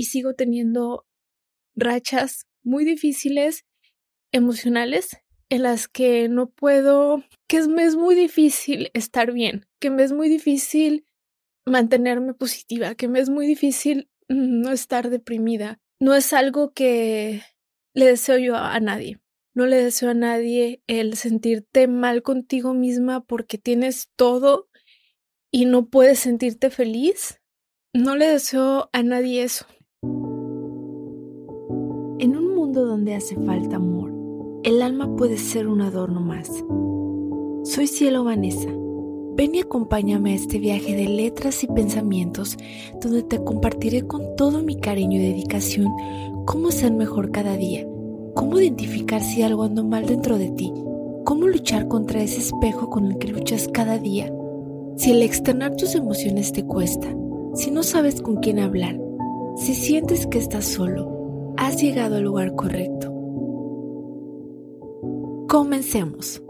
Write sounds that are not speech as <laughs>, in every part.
y sigo teniendo rachas muy difíciles emocionales en las que no puedo, que me es muy difícil estar bien, que me es muy difícil mantenerme positiva, que me es muy difícil no estar deprimida. No es algo que le deseo yo a nadie. No le deseo a nadie el sentirte mal contigo misma porque tienes todo y no puedes sentirte feliz. No le deseo a nadie eso. Donde hace falta amor, el alma puede ser un adorno más. Soy Cielo Vanessa. Ven y acompáñame a este viaje de letras y pensamientos donde te compartiré con todo mi cariño y dedicación cómo ser mejor cada día, cómo identificar si algo anda mal dentro de ti, cómo luchar contra ese espejo con el que luchas cada día. Si el externar tus emociones te cuesta, si no sabes con quién hablar, si sientes que estás solo, has llegado al lugar correcto. Comencemos.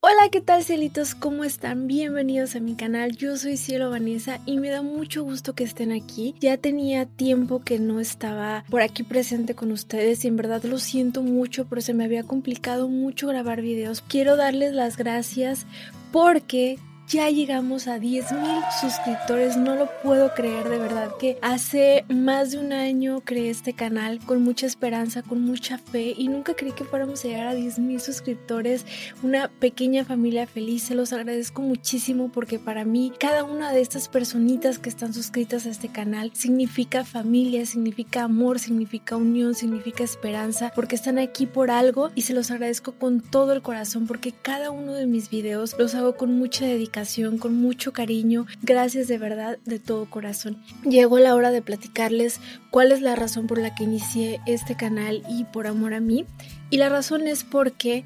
Hola, ¿qué tal cielitos? ¿Cómo están? Bienvenidos a mi canal. Yo soy Cielo Vanessa y me da mucho gusto que estén aquí. Ya tenía tiempo que no estaba por aquí presente con ustedes y en verdad lo siento mucho, pero se me había complicado mucho grabar videos. Quiero darles las gracias porque ya llegamos a 10 mil suscriptores, no lo puedo creer de verdad que hace más de un año creé este canal con mucha esperanza, con mucha fe y nunca creí que fuéramos a llegar a 10 mil suscriptores, una pequeña familia feliz, se los agradezco muchísimo porque para mí cada una de estas personitas que están suscritas a este canal significa familia, significa amor, significa unión, significa esperanza, porque están aquí por algo y se los agradezco con todo el corazón porque cada uno de mis videos los hago con mucha dedicación con mucho cariño. Gracias de verdad, de todo corazón. Llegó la hora de platicarles cuál es la razón por la que inicié este canal y por amor a mí. Y la razón es porque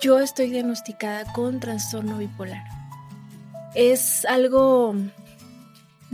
yo estoy diagnosticada con trastorno bipolar. Es algo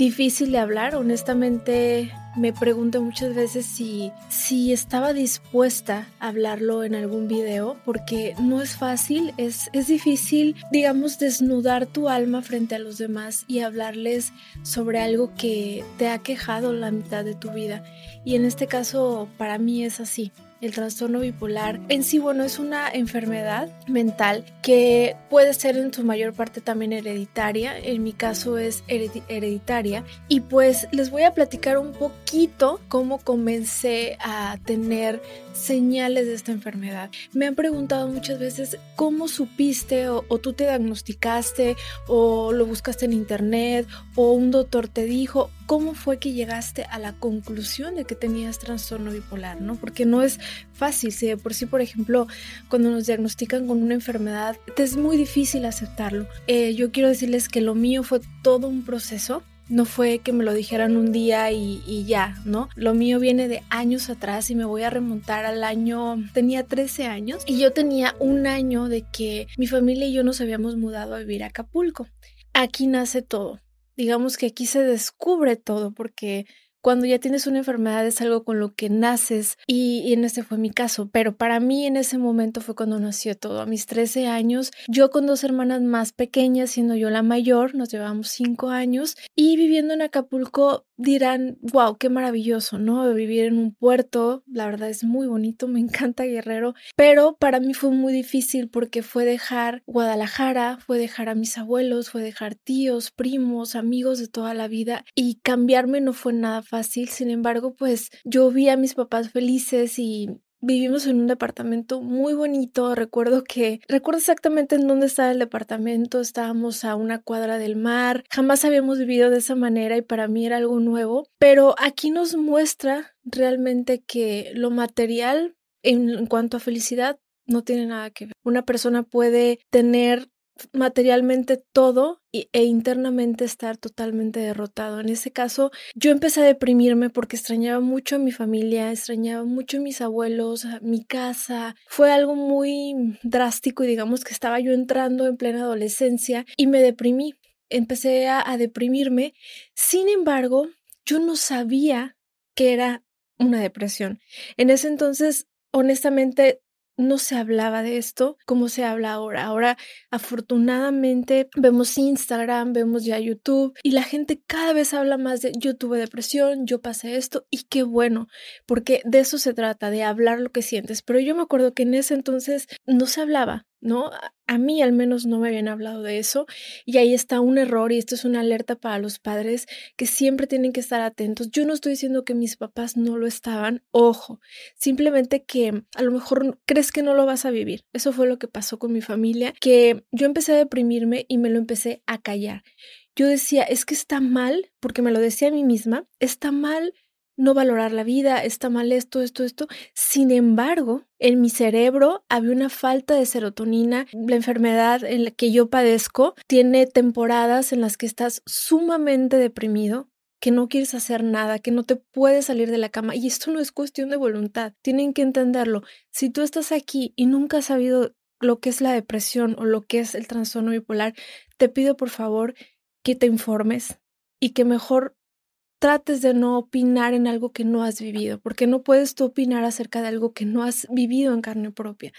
difícil de hablar, honestamente me pregunto muchas veces si, si estaba dispuesta a hablarlo en algún video, porque no es fácil, es, es difícil, digamos, desnudar tu alma frente a los demás y hablarles sobre algo que te ha quejado la mitad de tu vida. Y en este caso, para mí es así. El trastorno bipolar en sí, bueno, es una enfermedad mental que puede ser en su mayor parte también hereditaria. En mi caso es hereditaria. Y pues les voy a platicar un poquito cómo comencé a tener señales de esta enfermedad. Me han preguntado muchas veces cómo supiste o, tú te diagnosticaste o lo buscaste en internet o un doctor te dijo cómo fue que llegaste a la conclusión de que tenías trastorno bipolar, ¿no? Porque no es fácil, si de por sí, por ejemplo, cuando nos diagnostican con una enfermedad, es muy difícil aceptarlo. Eh, yo quiero decirles que lo mío fue todo un proceso no fue que me lo dijeran un día y, ya, ¿no? Lo mío viene de años atrás y me voy a remontar al año, tenía 13 años y yo tenía un año de que mi familia y yo nos habíamos mudado a vivir a Acapulco. Aquí nace todo. Digamos que aquí se descubre todo porque cuando ya tienes una enfermedad es algo con lo que naces y, en ese fue mi caso, pero para mí en ese momento fue cuando nació todo. A mis 13 años, yo con dos hermanas más pequeñas, siendo yo la mayor, nos llevamos 5 años y viviendo en Acapulco dirán, wow, qué maravilloso, ¿no? Vivir en un puerto, la verdad es muy bonito, me <laughs> encanta Guerrero, pero para mí fue muy difícil porque fue dejar Guadalajara, fue dejar a mis abuelos, fue dejar tíos, primos, amigos de toda la vida y cambiarme no fue nada fácil, sin embargo, pues yo vi a mis papás felices y Vivimos en un departamento muy bonito. Recuerdo que, recuerdo exactamente en dónde estaba el departamento. Estábamos a una cuadra del mar. Jamás habíamos vivido de esa manera y para mí era algo nuevo. Pero aquí nos muestra realmente que lo material en cuanto a felicidad no tiene nada que ver. Una persona puede tener materialmente todo e internamente estar totalmente derrotado. En ese caso, yo empecé a deprimirme porque extrañaba mucho a mi familia, extrañaba mucho a mis abuelos, a mi casa. Fue algo muy drástico y digamos que estaba yo entrando en plena adolescencia y me deprimí. Empecé a, a deprimirme. Sin embargo, yo no sabía que era una depresión. En ese entonces, honestamente, no se hablaba de esto como se habla ahora. Ahora, afortunadamente, vemos Instagram, vemos ya YouTube y la gente cada vez habla más de yo tuve depresión, yo pasé esto y qué bueno, porque de eso se trata, de hablar lo que sientes. Pero yo me acuerdo que en ese entonces no se hablaba, ¿no? A mí al menos no me habían hablado de eso y ahí está un error y esto es una alerta para los padres que siempre tienen que estar atentos. Yo no estoy diciendo que mis papás no lo estaban, ojo, simplemente que a lo mejor crees que no lo vas a vivir. Eso fue lo que pasó con mi familia, que yo empecé a deprimirme y me lo empecé a callar. Yo decía, es que está mal, porque me lo decía a mí misma, está mal no valorar la vida, está mal esto, esto, esto. Sin embargo, en mi cerebro había una falta de serotonina. La enfermedad en la que yo padezco tiene temporadas en las que estás sumamente deprimido, que no quieres hacer nada, que no te puedes salir de la cama. Y esto no es cuestión de voluntad. Tienen que entenderlo. Si tú estás aquí y nunca has sabido lo que es la depresión o lo que es el trastorno bipolar, te pido por favor que te informes y que mejor trates de no opinar en algo que no has vivido, porque no puedes tú opinar acerca de algo que no has vivido en carne propia.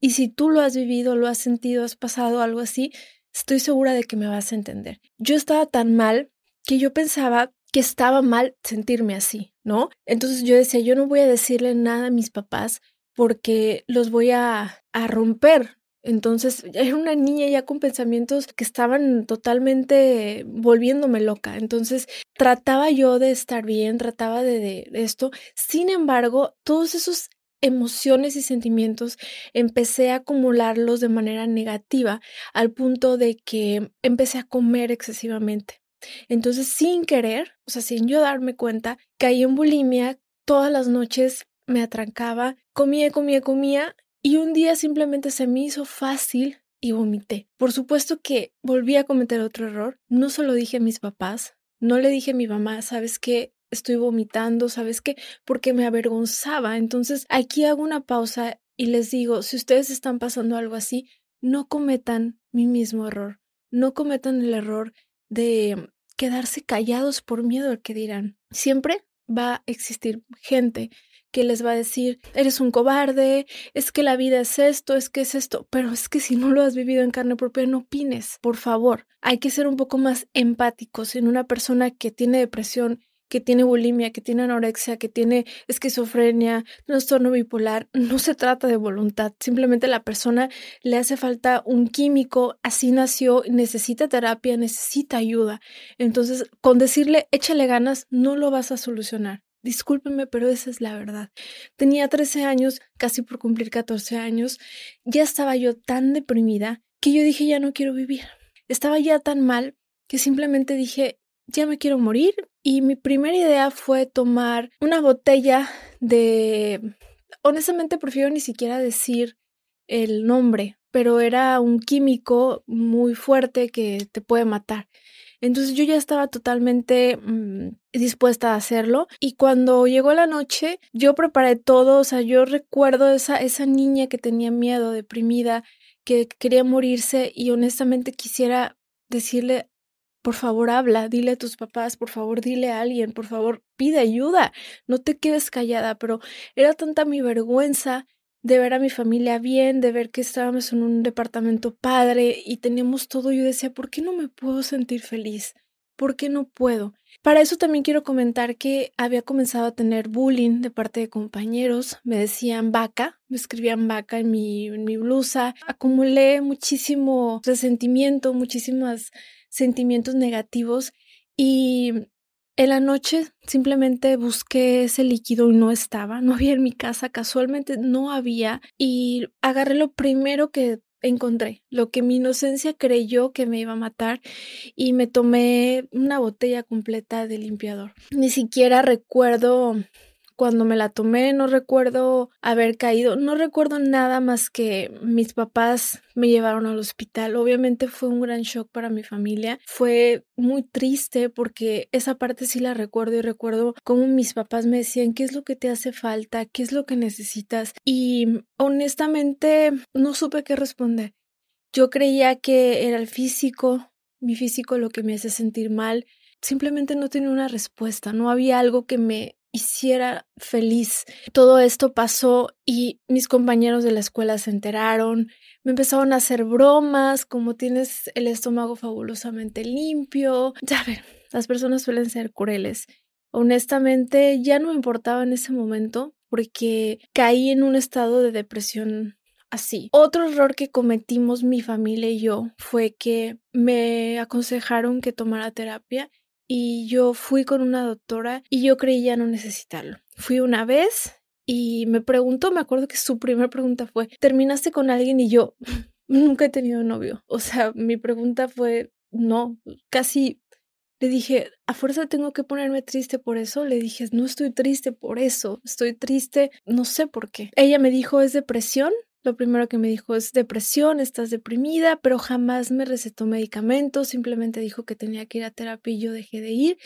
Y si tú lo has vivido, lo has sentido, has pasado algo así, estoy segura de que me vas a entender. Yo estaba tan mal que yo pensaba que estaba mal sentirme así, ¿no? Entonces yo decía, yo no voy a decirle nada a mis papás porque los voy a, a romper, entonces era una niña ya con pensamientos que estaban totalmente volviéndome loca. Entonces trataba yo de estar bien, trataba de, de esto. Sin embargo, todos esos emociones y sentimientos empecé a acumularlos de manera negativa al punto de que empecé a comer excesivamente. Entonces, sin querer, o sea, sin yo darme cuenta, caí en bulimia, todas las noches me atrancaba, comía, comía, comía y un día simplemente se me hizo fácil y vomité. Por supuesto que volví a cometer otro error. No se lo dije a mis papás, no le dije a mi mamá, ¿sabes qué? Estoy vomitando, ¿sabes qué? Porque me avergonzaba. Entonces aquí hago una pausa y les digo, si ustedes están pasando algo así, no cometan mi mismo error. No cometan el error de quedarse callados por miedo al que dirán. Siempre va a existir gente que les va a decir, eres un cobarde, es que la vida es esto, es que es esto, pero es que si no lo has vivido en carne propia, no opines, por favor. Hay que ser un poco más empáticos en una persona que tiene depresión que tiene bulimia, que tiene anorexia, que tiene esquizofrenia, trastorno bipolar, no se trata de voluntad, simplemente la persona le hace falta un químico, así nació, necesita terapia, necesita ayuda. Entonces, con decirle échale ganas, no lo vas a solucionar. Discúlpeme, pero esa es la verdad. Tenía 13 años, casi por cumplir 14 años, ya estaba yo tan deprimida que yo dije ya no quiero vivir. Estaba ya tan mal que simplemente dije ya me quiero morir y mi primera idea fue tomar una botella de... Honestamente prefiero ni siquiera decir el nombre, pero era un químico muy fuerte que te puede matar. Entonces yo ya estaba totalmente mm, dispuesta a hacerlo. Y cuando llegó la noche yo preparé todo, o sea, yo recuerdo esa, esa niña que tenía miedo, deprimida, que quería morirse y honestamente quisiera decirle, por favor habla, dile a tus papás, por favor dile a alguien, por favor pide ayuda, no te quedes callada, pero era tanta mi vergüenza de ver a mi familia bien, de ver que estábamos en un departamento padre y teníamos todo, yo decía, ¿por qué no me puedo sentir feliz? ¿Por qué no puedo? Para eso también quiero comentar que había comenzado a tener bullying de parte de compañeros. Me decían vaca, me escribían vaca en mi, en mi blusa. Acumulé muchísimo resentimiento, muchísimos sentimientos negativos y en la noche simplemente busqué ese líquido y no estaba, no había en mi casa, casualmente no había y agarré lo primero que encontré, lo que mi inocencia creyó que me iba a matar y me tomé una botella completa de limpiador. Ni siquiera recuerdo cuando me la tomé no recuerdo haber caído, no recuerdo nada más que mis papás me llevaron al hospital. Obviamente fue un gran shock para mi familia. Fue muy triste porque esa parte sí la recuerdo y recuerdo cómo mis papás me decían qué es lo que te hace falta, qué es lo que necesitas y honestamente no supe qué responder. Yo creía que era el físico, mi físico lo que me hace sentir mal. Simplemente no tenía una respuesta, no había algo que me hiciera feliz. Todo esto pasó y mis compañeros de la escuela se enteraron, me empezaron a hacer bromas, como tienes el estómago fabulosamente limpio. <laughs> Ya ver, las personas suelen ser crueles. Honestamente, ya no me importaba en ese momento porque caí en un estado de depresión así. Otro error que cometimos mi familia y yo fue que me aconsejaron que tomara terapia y yo fui con una doctora y yo creí ya no necesitarlo. Fui una vez y me preguntó, me acuerdo que su primera pregunta fue, ¿terminaste con alguien? Y yo <laughs> nunca he tenido novio. O sea, mi pregunta fue, no, casi le dije, a fuerza tengo que ponerme triste por eso. Le dije, no estoy triste por eso, estoy triste, no sé por qué. Ella me dijo, es depresión. Lo primero que me dijo es depresión, estás deprimida, pero jamás me recetó medicamentos, simplemente dijo que tenía que ir a terapia y yo dejé de ir.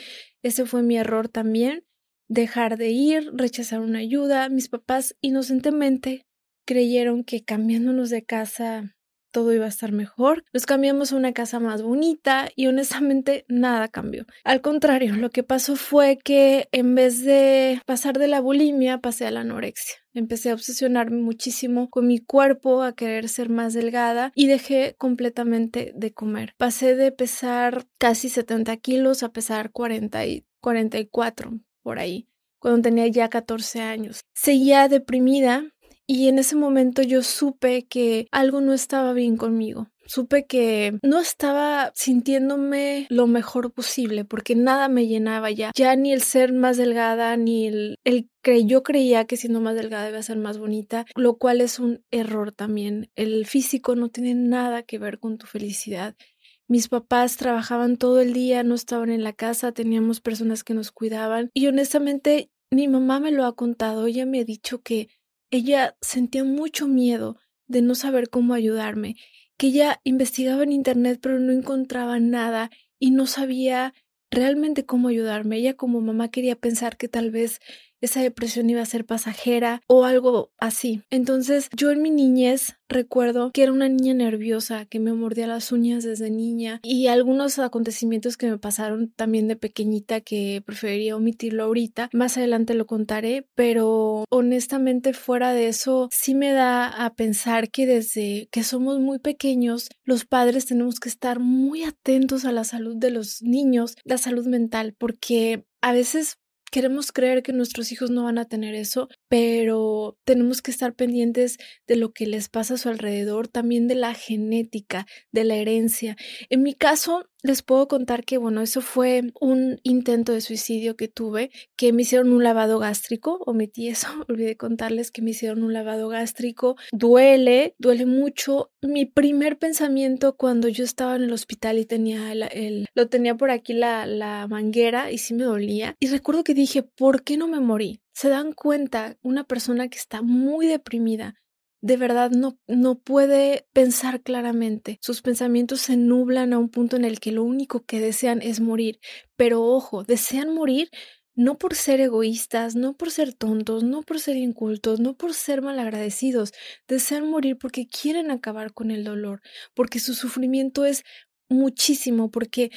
Ese fue mi error también dejar de ir, rechazar una ayuda. Mis papás inocentemente creyeron que cambiándonos de casa todo iba a estar mejor. Nos cambiamos a una casa más bonita y honestamente nada cambió. Al contrario, lo que pasó fue que en vez de pasar de la bulimia, pasé a la anorexia. Empecé a obsesionarme muchísimo con mi cuerpo, a querer ser más delgada y dejé completamente de comer. Pasé de pesar casi 70 kilos a pesar 40 y 44 por ahí, cuando tenía ya 14 años. Seguía deprimida y en ese momento yo supe que algo no estaba bien conmigo. Supe que no estaba sintiéndome lo mejor posible porque nada me llenaba ya. Ya ni el ser más delgada, ni el, el que yo creía que siendo más delgada iba a ser más bonita, lo cual es un error también. El físico no tiene nada que ver con tu felicidad. Mis papás trabajaban todo el día, no estaban en la casa, teníamos personas que nos cuidaban y honestamente mi mamá me lo ha contado, ella me ha dicho que ella sentía mucho miedo de no saber cómo ayudarme, que ella investigaba en internet pero no encontraba nada y no sabía realmente cómo ayudarme. Ella como mamá quería pensar que tal vez esa depresión iba a ser pasajera o algo así. Entonces yo en mi niñez recuerdo que era una niña nerviosa, que me mordía las uñas desde niña y algunos acontecimientos que me pasaron también de pequeñita que preferiría omitirlo ahorita. Más adelante lo contaré, pero honestamente fuera de eso sí me da a pensar que desde que somos muy pequeños los padres tenemos que estar muy atentos a la salud de los niños, la salud mental, porque a veces Queremos creer que nuestros hijos no van a tener eso, pero tenemos que estar pendientes de lo que les pasa a su alrededor, también de la genética, de la herencia. En mi caso, les puedo contar que, bueno, eso fue un intento de suicidio que tuve, que me hicieron un lavado gástrico, omití eso, <laughs> olvidé contarles que me hicieron un lavado gástrico, duele, duele mucho. Mi primer pensamiento cuando yo estaba en el hospital y tenía el, lo tenía por aquí la, la manguera y sí me dolía, y recuerdo que dije, ¿por qué no me morí? Se dan cuenta, una persona que está muy deprimida, de verdad no, no puede pensar claramente. Sus pensamientos se nublan a un punto en el que lo único que desean es morir. Pero ojo, desean morir no por ser egoístas, no por ser tontos, no por ser incultos, no por ser malagradecidos. Desean morir porque quieren acabar con el dolor, porque su sufrimiento es muchísimo, porque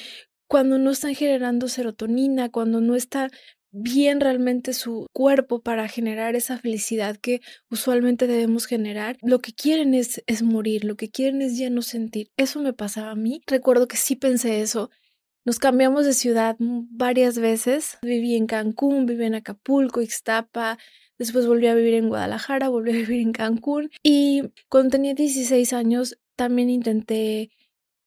cuando no están generando serotonina, cuando no está bien realmente su cuerpo para generar esa felicidad que usualmente debemos generar, lo que quieren es, es morir, lo que quieren es ya no sentir. Eso me pasaba a mí. Recuerdo que sí pensé eso. Nos cambiamos de ciudad varias veces. Viví en Cancún, viví en Acapulco, Ixtapa, Después volví a vivir en Guadalajara, volví a vivir en Cancún y cuando tenía 16 años también intenté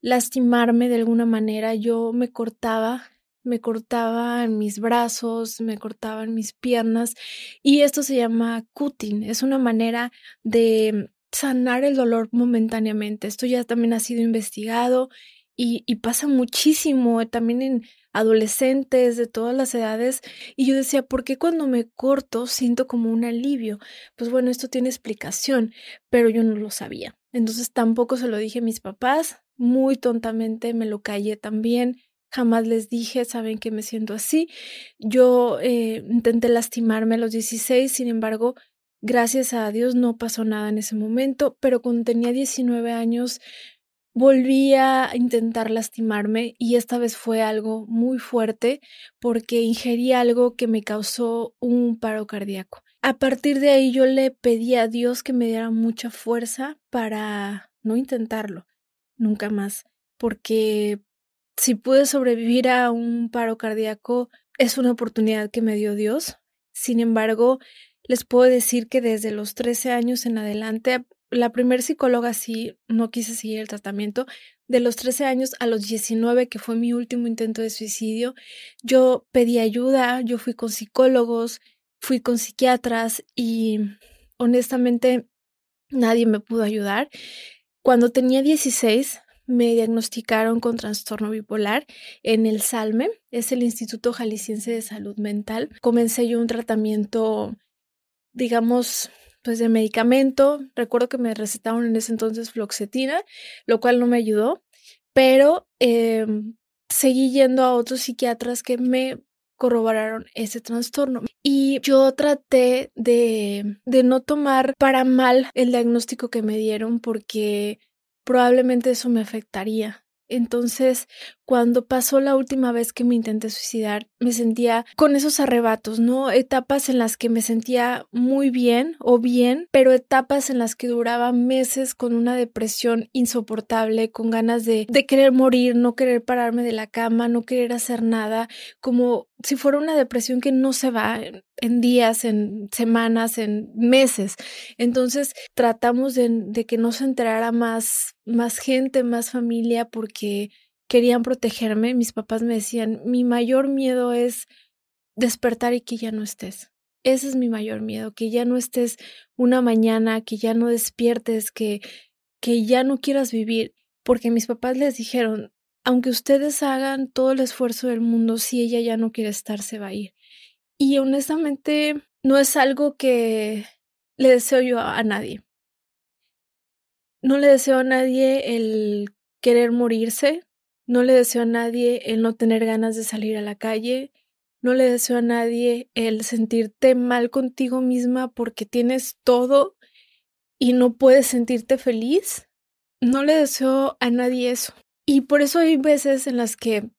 lastimarme de alguna manera. Yo me cortaba me cortaban mis brazos, me cortaban mis piernas y esto se llama cutting, es una manera de sanar el dolor momentáneamente. Esto ya también ha sido investigado y, pasa muchísimo eh, también en adolescentes de todas las edades y yo decía, ¿por qué cuando me corto siento como un alivio? Pues bueno, esto tiene explicación, pero yo no lo sabía. Entonces tampoco se lo dije a mis papás, muy tontamente me lo callé también Jamás les dije, saben que me siento así. Yo eh, intenté lastimarme a los 16, sin embargo, gracias a Dios no pasó nada en ese momento, pero cuando tenía 19 años volví a intentar lastimarme y esta vez fue algo muy fuerte porque ingerí algo que me causó un paro cardíaco. A partir de ahí yo le pedí a Dios que me diera mucha fuerza para no intentarlo nunca más, porque si pude sobrevivir a un paro cardíaco es una oportunidad que me dio Dios. Sin embargo, les puedo decir que desde los 13 años en adelante, la primer psicóloga sí no quise seguir el tratamiento. De los 13 años a los 19, que fue mi último intento de suicidio, yo pedí ayuda, yo fui con psicólogos, fui con psiquiatras y honestamente nadie me pudo ayudar. Cuando tenía 16, me diagnosticaron con trastorno bipolar en el SALME, es el Instituto Jalisciense de Salud Mental. Comencé yo un tratamiento, digamos, pues de medicamento. Recuerdo que me recetaron en ese entonces floxetina, lo cual no me ayudó, pero em, seguí yendo a otros psiquiatras que me corroboraron ese trastorno. Y yo traté de, de no tomar para mal el diagnóstico que me dieron porque probablemente eso me afectaría. Entonces, cuando pasó la última vez que me intenté suicidar, me sentía con esos arrebatos, ¿no? Etapas en las que me sentía muy bien o bien, pero etapas en las que duraba meses con una depresión insoportable, con ganas de, de querer morir, no querer pararme de la cama, no querer hacer nada, como si fuera una depresión que no se va en días, en semanas, en meses. Entonces tratamos de, de que no se enterara más, más gente, más familia, porque querían protegerme. Mis papás me decían, mi mayor miedo es despertar y que ya no estés. Ese es mi mayor miedo, que ya no estés una mañana, que ya no despiertes, que, que ya no quieras vivir, porque mis papás les dijeron, aunque ustedes hagan todo el esfuerzo del mundo, si ella ya no quiere estar, se va a ir. Y honestamente, no es algo que le deseo yo a nadie. No le deseo a nadie el querer morirse, no le deseo a nadie el no tener ganas de salir a la calle. No le deseo a nadie el sentirte mal contigo misma porque tienes todo y no puedes sentirte feliz. No le deseo a nadie eso. Y por eso hay veces en las que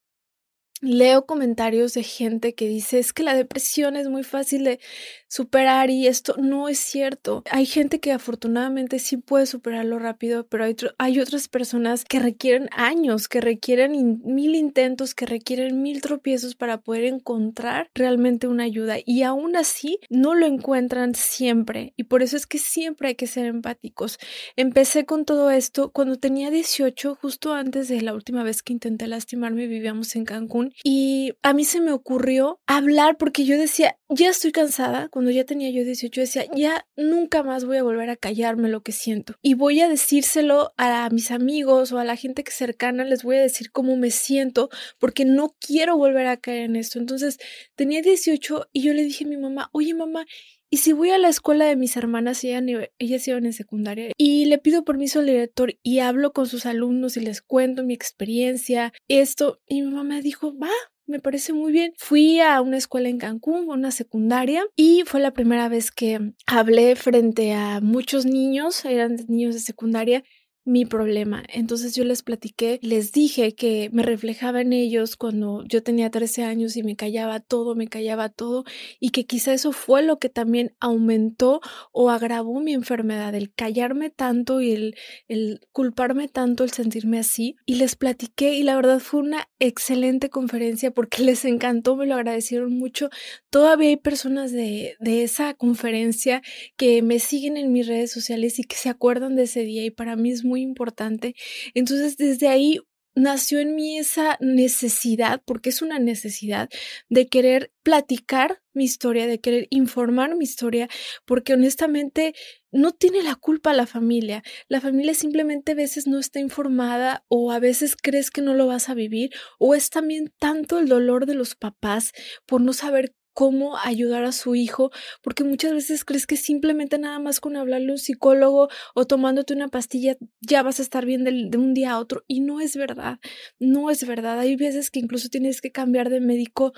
leo comentarios de gente que dice es que la depresión es muy fácil de superar y esto no es cierto. Hay gente que afortunadamente sí puede superarlo rápido, pero hay, hay otras personas que requieren años, que requieren mil intentos, que requieren mil tropiezos para poder encontrar realmente una ayuda y aún así no lo encuentran siempre y por eso es que siempre hay que ser empáticos. Empecé con todo esto cuando tenía 18, justo antes de la última vez que intenté lastimarme, vivíamos en Cancún y a mí se me ocurrió hablar porque yo decía, ya estoy cansada cuando ya tenía yo 18, decía, ya nunca más voy a volver a callarme lo que siento. Y voy a decírselo a mis amigos o a la gente que cercana, les voy a decir cómo me siento, porque no quiero volver a caer en esto. Entonces, tenía 18 y yo le dije a mi mamá, oye mamá, y si voy a la escuela de mis hermanas, ellas, ellas iban en secundaria, y le pido permiso al director y hablo con sus alumnos y les cuento mi experiencia, esto, y mi mamá me dijo, va, me parece muy bien. Fui a una escuela en Cancún, una secundaria, y fue la primera vez que hablé frente a muchos niños, eran niños de secundaria, mi problema. Entonces yo les platiqué, les dije que me reflejaba en ellos cuando yo tenía 13 años y me callaba todo, me callaba todo y que quizá eso fue lo que también aumentó o agravó mi enfermedad, el callarme tanto y el, culparme tanto, el sentirme así. Y les platiqué y la verdad fue una excelente conferencia porque <laughs> les encantó, me lo agradecieron mucho. Todavía hay personas de, de esa conferencia que me siguen en mis redes sociales y que se acuerdan de ese día y para mí es muy importante. Entonces, desde ahí nació en mí esa necesidad, porque es una necesidad de querer platicar mi historia, de querer informar mi historia, porque honestamente no tiene la culpa la familia. La familia simplemente a veces no está informada o a veces crees que no lo vas a vivir o es también tanto el dolor de los papás por no saber cómo ayudar a su hijo, porque muchas veces crees que simplemente nada más con hablarle a un psicólogo o tomándote una pastilla ya vas a estar bien de, de un día a otro y no es verdad, no es verdad. Hay veces que incluso tienes que cambiar de médico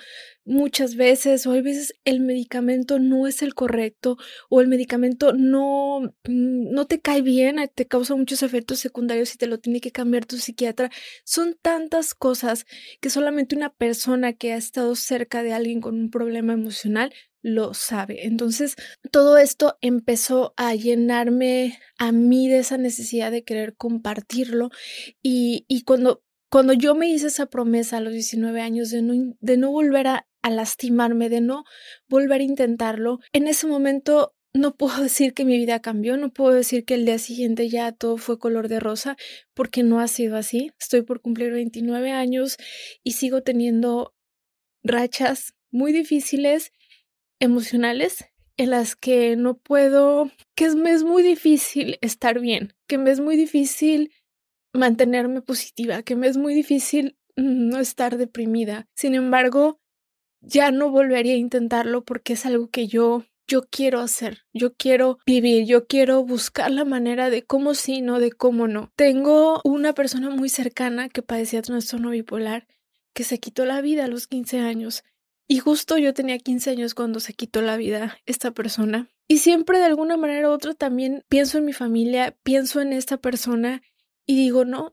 muchas veces o hay veces el medicamento no es el correcto o el medicamento no, mm, no te cae bien, te causa muchos efectos secundarios y te lo tiene que cambiar tu psiquiatra. Son tantas cosas que solamente una persona que ha estado cerca de alguien con un problema emocional lo sabe. Entonces, todo esto empezó a llenarme a mí de esa necesidad de querer compartirlo y, y cuando cuando yo me hice esa promesa a los 19 años de no, de no volver a, a lastimarme, de no volver a intentarlo, en ese momento no puedo <laughs> decir que mi vida cambió, no puedo decir que el día siguiente ya todo fue color de rosa, porque no ha sido así. Estoy por cumplir 29 años y sigo teniendo rachas muy difíciles, emocionales, en las que no puedo, que me es muy difícil estar bien, que me es muy difícil mantenerme positiva, que me es muy difícil no estar deprimida. Sin embargo, ya no volvería a intentarlo porque es algo que yo yo quiero hacer, yo quiero vivir, yo quiero buscar la manera de cómo sí, no de cómo no. Tengo una persona muy cercana que padecía trastorno bipolar que se quitó la vida a los 15 años. Y justo yo tenía 15 años cuando se quitó la vida esta persona. Y siempre de alguna manera u otra también pienso en mi familia, pienso en esta persona y digo, no,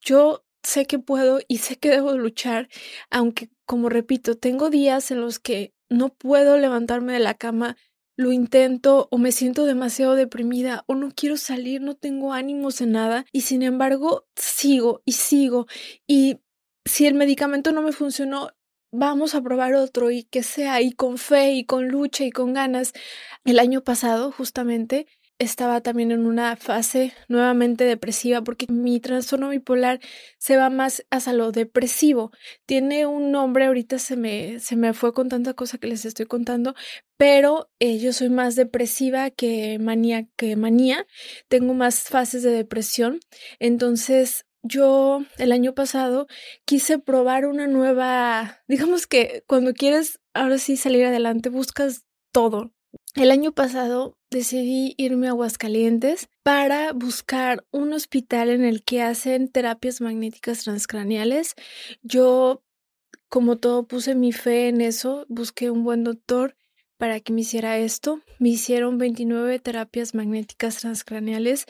yo sé que puedo y sé que debo luchar, aunque, como repito, tengo días en los que no puedo levantarme de la cama lo intento o me siento demasiado deprimida o no quiero salir, no tengo ánimos en nada y sin embargo sigo y sigo y si el medicamento no me funcionó, vamos a probar otro y que sea y con fe y con lucha y con ganas. El año pasado justamente estaba también en una fase nuevamente depresiva porque mi trastorno bipolar se va más hacia lo depresivo. Tiene un nombre, ahorita se me, se me fue con tanta cosa que les estoy contando, pero eh, yo soy más depresiva que manía, que manía. Tengo más fases de depresión. Entonces, yo el año pasado quise probar una nueva, digamos que cuando quieres ahora sí salir adelante, buscas todo, el año pasado decidí irme a Aguascalientes para buscar un hospital en el que hacen terapias magnéticas transcraniales. Yo, como todo, puse mi fe en eso, busqué un buen doctor para que me hiciera esto. Me hicieron 29 terapias magnéticas transcraniales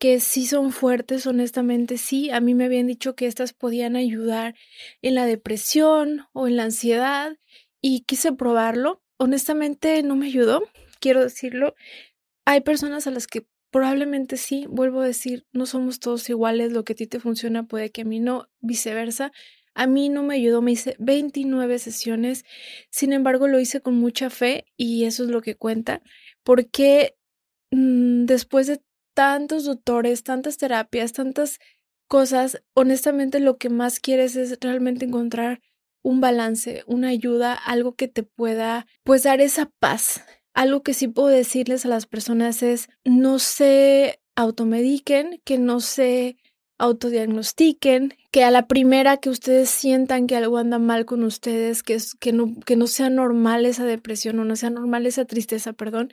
que sí son fuertes, honestamente sí. A mí me habían dicho que estas podían ayudar en la depresión o en la ansiedad y quise probarlo honestamente no me ayudó, quiero decirlo. Hay personas a las que probablemente sí, vuelvo a decir, no somos todos iguales, lo que a ti te funciona puede que a mí no, viceversa. A mí no me ayudó, me hice 29 sesiones, sin embargo lo hice con mucha fe y eso es lo que cuenta, porque mm, después de tantos doctores, tantas terapias, tantas cosas, honestamente lo que más quieres es realmente encontrar un balance, una ayuda, algo que te pueda pues dar esa paz. Algo que sí puedo decirles a las personas es no se automediquen, que no se autodiagnostiquen, que a la primera que ustedes sientan que algo anda mal con ustedes, que, es, que, no, que no sea normal esa depresión o no sea normal esa tristeza, perdón,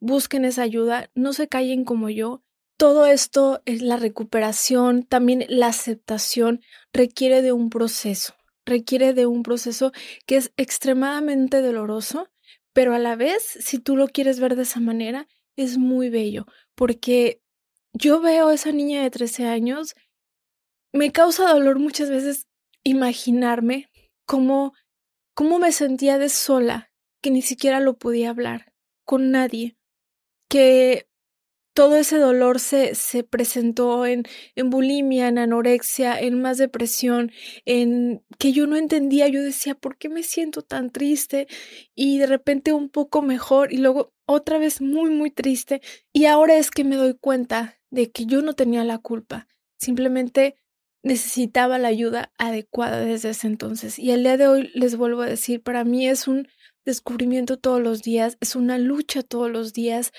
busquen esa ayuda, no se callen como yo. Todo esto es la recuperación, también la aceptación requiere de un proceso requiere de un proceso que es extremadamente doloroso, pero a la vez, si tú lo quieres ver de esa manera, es muy bello, porque yo veo a esa niña de 13 años, me causa dolor muchas veces imaginarme cómo, cómo me sentía de sola, que ni siquiera lo podía hablar con nadie, que todo ese dolor se, se presentó en, en bulimia, en anorexia, en más depresión, en que yo no entendía, yo decía, ¿por qué me siento tan triste? Y de repente un poco mejor y luego otra vez muy, muy triste. Y ahora es que me doy cuenta de que yo no tenía la culpa, simplemente necesitaba la ayuda adecuada desde ese entonces. Y el día de hoy les vuelvo a decir, para mí es un descubrimiento todos los días, es una lucha todos los días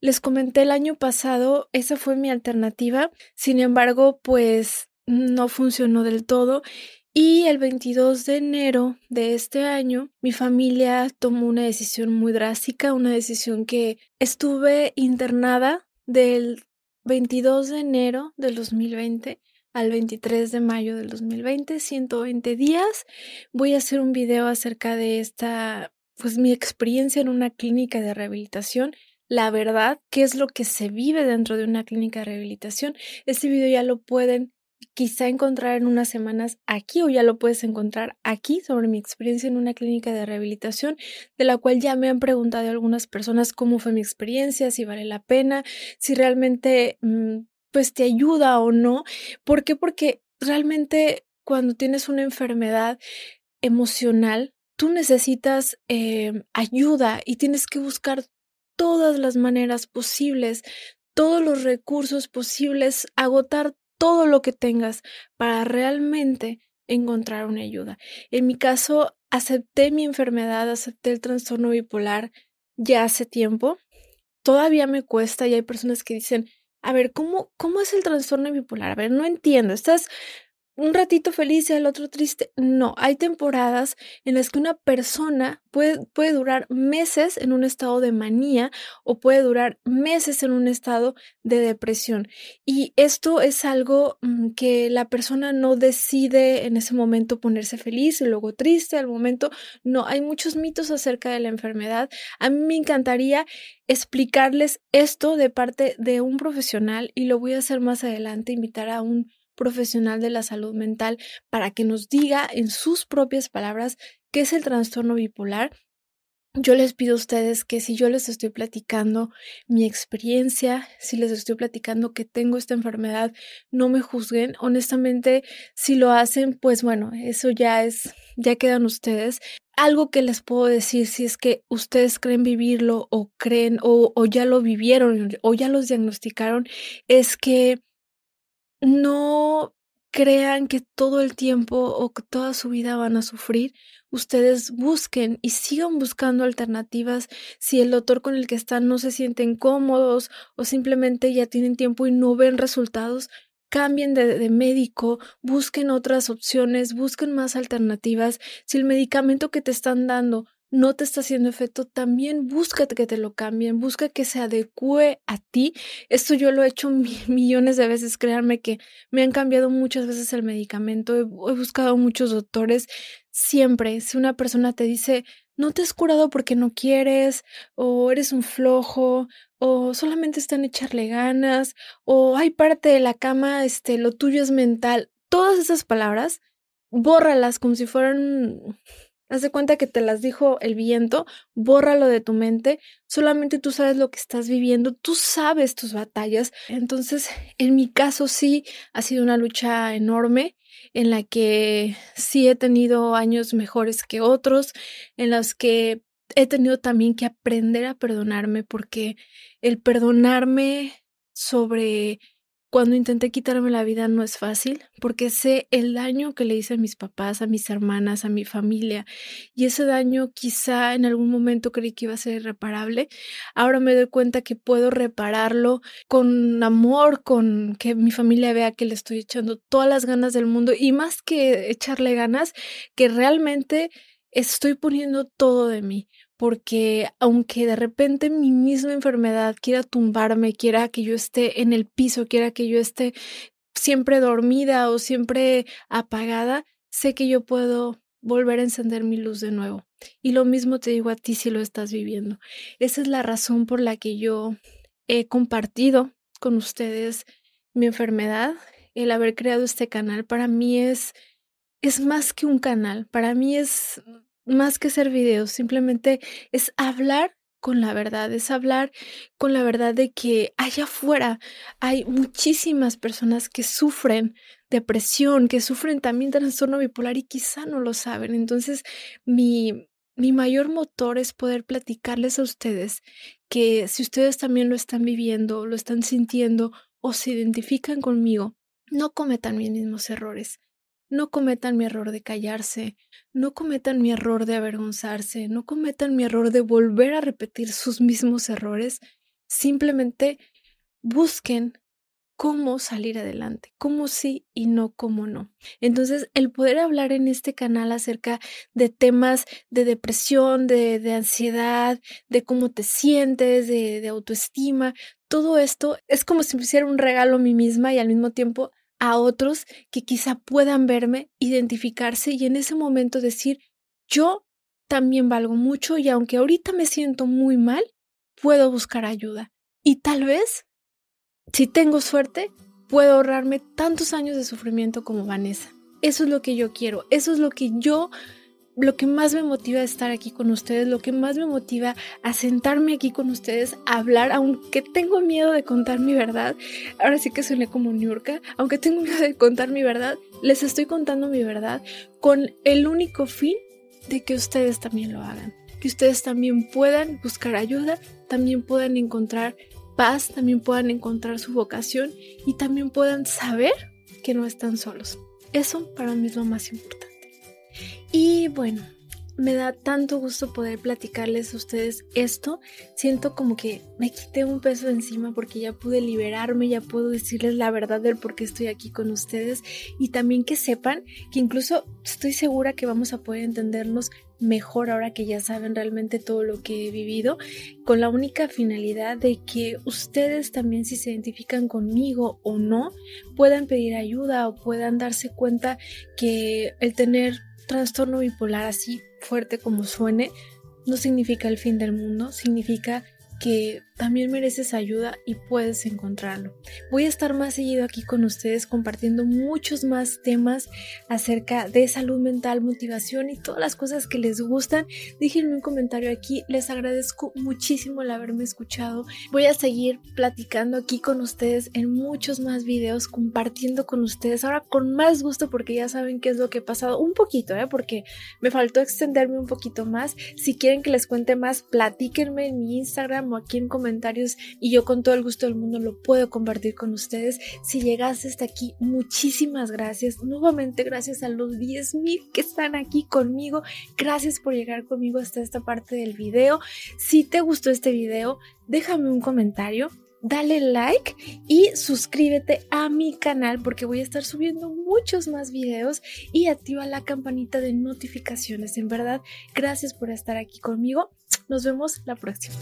les comenté el año pasado, esa fue mi alternativa, sin embargo, pues no funcionó del todo Y el 22 de enero de este año, mi familia tomó una decisión muy drástica, una decisión que estuve internada del 22 de enero del 2020 al 23 de mayo del 2020, 120 días. Voy a hacer un video acerca de esta, pues mi experiencia en una clínica de rehabilitación. La verdad, qué es lo que se vive dentro de una clínica de rehabilitación. Este video ya lo pueden quizá encontrar en unas semanas aquí o ya lo puedes encontrar aquí sobre mi experiencia en una clínica de rehabilitación, de la cual ya me han preguntado algunas personas cómo fue mi experiencia, si vale la pena, si realmente mm, pues te ayuda o no. ¿Por qué? Porque realmente cuando tienes una enfermedad emocional, tú necesitas em, ayuda y tienes que buscar todas las maneras posibles, todos los recursos posibles, agotar todo lo que tengas para realmente encontrar una ayuda. En mi caso, acepté mi enfermedad, acepté el trastorno bipolar ya hace tiempo. Todavía me cuesta y hay personas que dicen, a ver, ¿cómo, cómo es el trastorno bipolar? A ver, no entiendo. Estás un ratito feliz y al otro triste. No, hay temporadas en las que una persona puede, puede, durar meses en un estado de manía o puede durar meses en un estado de depresión. Y esto es algo mm, que la persona no decide en ese momento ponerse feliz y luego triste al momento. No, hay muchos mitos acerca de la enfermedad. A mí me encantaría explicarles esto de parte de un profesional y lo voy a hacer más adelante, invitar a un profesional de la salud mental para que nos diga en sus propias palabras qué es el trastorno bipolar. Yo les pido a ustedes que si yo les estoy platicando mi experiencia, si les estoy platicando que tengo esta enfermedad, no me juzguen. Honestamente, si lo hacen, pues bueno, eso ya es, ya quedan ustedes. Algo que les puedo decir si es que ustedes creen vivirlo o creen o, ya lo vivieron o ya los diagnosticaron, es que no crean que todo el tiempo o que toda su vida van a sufrir. Ustedes busquen y sigan buscando alternativas si el doctor con el que están no se sienten cómodos o simplemente ya tienen tiempo y no ven resultados. Cambien de, de, médico, busquen otras opciones, busquen más alternativas. Si el medicamento que te están dando no te está haciendo efecto, también busca que te lo cambien, busca que se adecue a ti. Esto yo lo he hecho <laughs> millones de veces, créanme que me han cambiado muchas veces el medicamento, he, buscado muchos doctores. Siempre, si una persona te dice, no te has curado porque no quieres, o eres un flojo, o solamente están echarle ganas, o hay parte de la cama, este, lo tuyo es mental, todas esas palabras, bórralas como si fueran Haz de cuenta que te las dijo el viento, bórralo de tu mente, solamente tú sabes lo que estás viviendo, tú sabes tus batallas. Entonces, en mi caso sí ha sido una lucha enorme en la que sí he tenido años mejores que otros, en las que he tenido también que aprender a perdonarme porque el perdonarme sobre cuando intenté quitarme la vida no es fácil, porque sé el daño que le hice a mis papás, a mis hermanas, a mi familia, y ese daño quizá en algún momento creí que iba a ser irreparable. Ahora me doy cuenta que puedo repararlo con amor, con que mi familia vea que le estoy echando todas las ganas del mundo y más que echarle ganas, que realmente estoy poniendo todo de mí porque aunque de repente mi misma enfermedad quiera tumbarme, quiera que yo esté en el piso, quiera que yo esté siempre dormida o siempre apagada, sé que yo puedo volver a encender mi luz de nuevo. Y lo mismo te digo a ti si lo estás viviendo. Esa es la razón por la que yo he compartido con ustedes mi enfermedad, el haber creado este canal. Para mí es es más que un canal, para mí es más que hacer videos, simplemente es hablar con la verdad, es hablar con la verdad de que allá afuera hay muchísimas personas que sufren depresión, que sufren también trastorno bipolar y quizá no lo saben. Entonces, mi, mi mayor motor es poder platicarles a ustedes que si ustedes también lo están viviendo, lo están sintiendo o se identifican conmigo, no cometan mis mismos errores. No cometan mi error de callarse, no cometan mi error de avergonzarse, no cometan mi error de volver a repetir sus mismos errores. Simplemente busquen cómo salir adelante, cómo sí y no cómo no. Entonces, el poder hablar en este canal acerca de temas de depresión, de, de ansiedad, de cómo te sientes, de, de autoestima, todo esto es como si me hiciera un regalo a mí misma y al mismo tiempo a otros que quizá puedan verme, identificarse y en ese momento decir, yo también valgo mucho y aunque ahorita me siento muy mal, puedo buscar ayuda. Y tal vez si tengo suerte, puedo ahorrarme tantos años de sufrimiento como Vanessa. Eso es lo que yo quiero, eso es lo que yo, lo que más me motiva a estar aquí con ustedes, lo que más me motiva a sentarme aquí con ustedes, a hablar, aunque tengo miedo de contar mi verdad. Ahora sí que suene como Niurka, aunque tengo <laughs> miedo de contar mi verdad, les estoy contando mi verdad con el único fin de que ustedes también lo hagan, que ustedes también puedan buscar ayuda, también puedan encontrar paz, también puedan encontrar su vocación y también puedan saber que no están solos. Eso para mí es lo más importante. Y bueno, me da tanto gusto poder platicarles a ustedes esto. Siento como que me quité un peso de encima porque ya pude liberarme, ya puedo decirles la verdad del por qué estoy aquí con ustedes y también que sepan que incluso estoy segura que vamos a poder entendernos mejor ahora que ya saben realmente todo lo que he vivido, con la única finalidad de que ustedes también si se identifican conmigo o no, puedan pedir ayuda o puedan darse cuenta que el tener trastorno bipolar así fuerte como suene, no significa el fin del mundo, significa que también mereces ayuda y puedes encontrarlo. Voy a estar más seguido aquí con ustedes compartiendo muchos más temas acerca de salud mental, motivación y todas las cosas que les gustan. Déjenme un comentario aquí, les agradezco muchísimo el haberme escuchado. Voy a seguir platicando aquí con ustedes en muchos más videos, compartiendo con ustedes ahora con más gusto porque ya saben qué es lo que he pasado un poquito, ¿eh? porque me faltó extenderme un poquito más. Si quieren que les cuente más, platíquenme en mi Instagram o aquí en comentarios comentarios y yo con todo el gusto del mundo lo puedo compartir con ustedes. Si llegaste hasta aquí, muchísimas gracias. Nuevamente gracias a los 10.000 que están aquí conmigo. Gracias por llegar conmigo hasta esta parte del video. Si te gustó este video, déjame un comentario dale like y suscríbete a mi canal porque voy a estar subiendo muchos más videos y activa la campanita de notificaciones. En verdad, gracias por estar aquí conmigo. Nos vemos la próxima.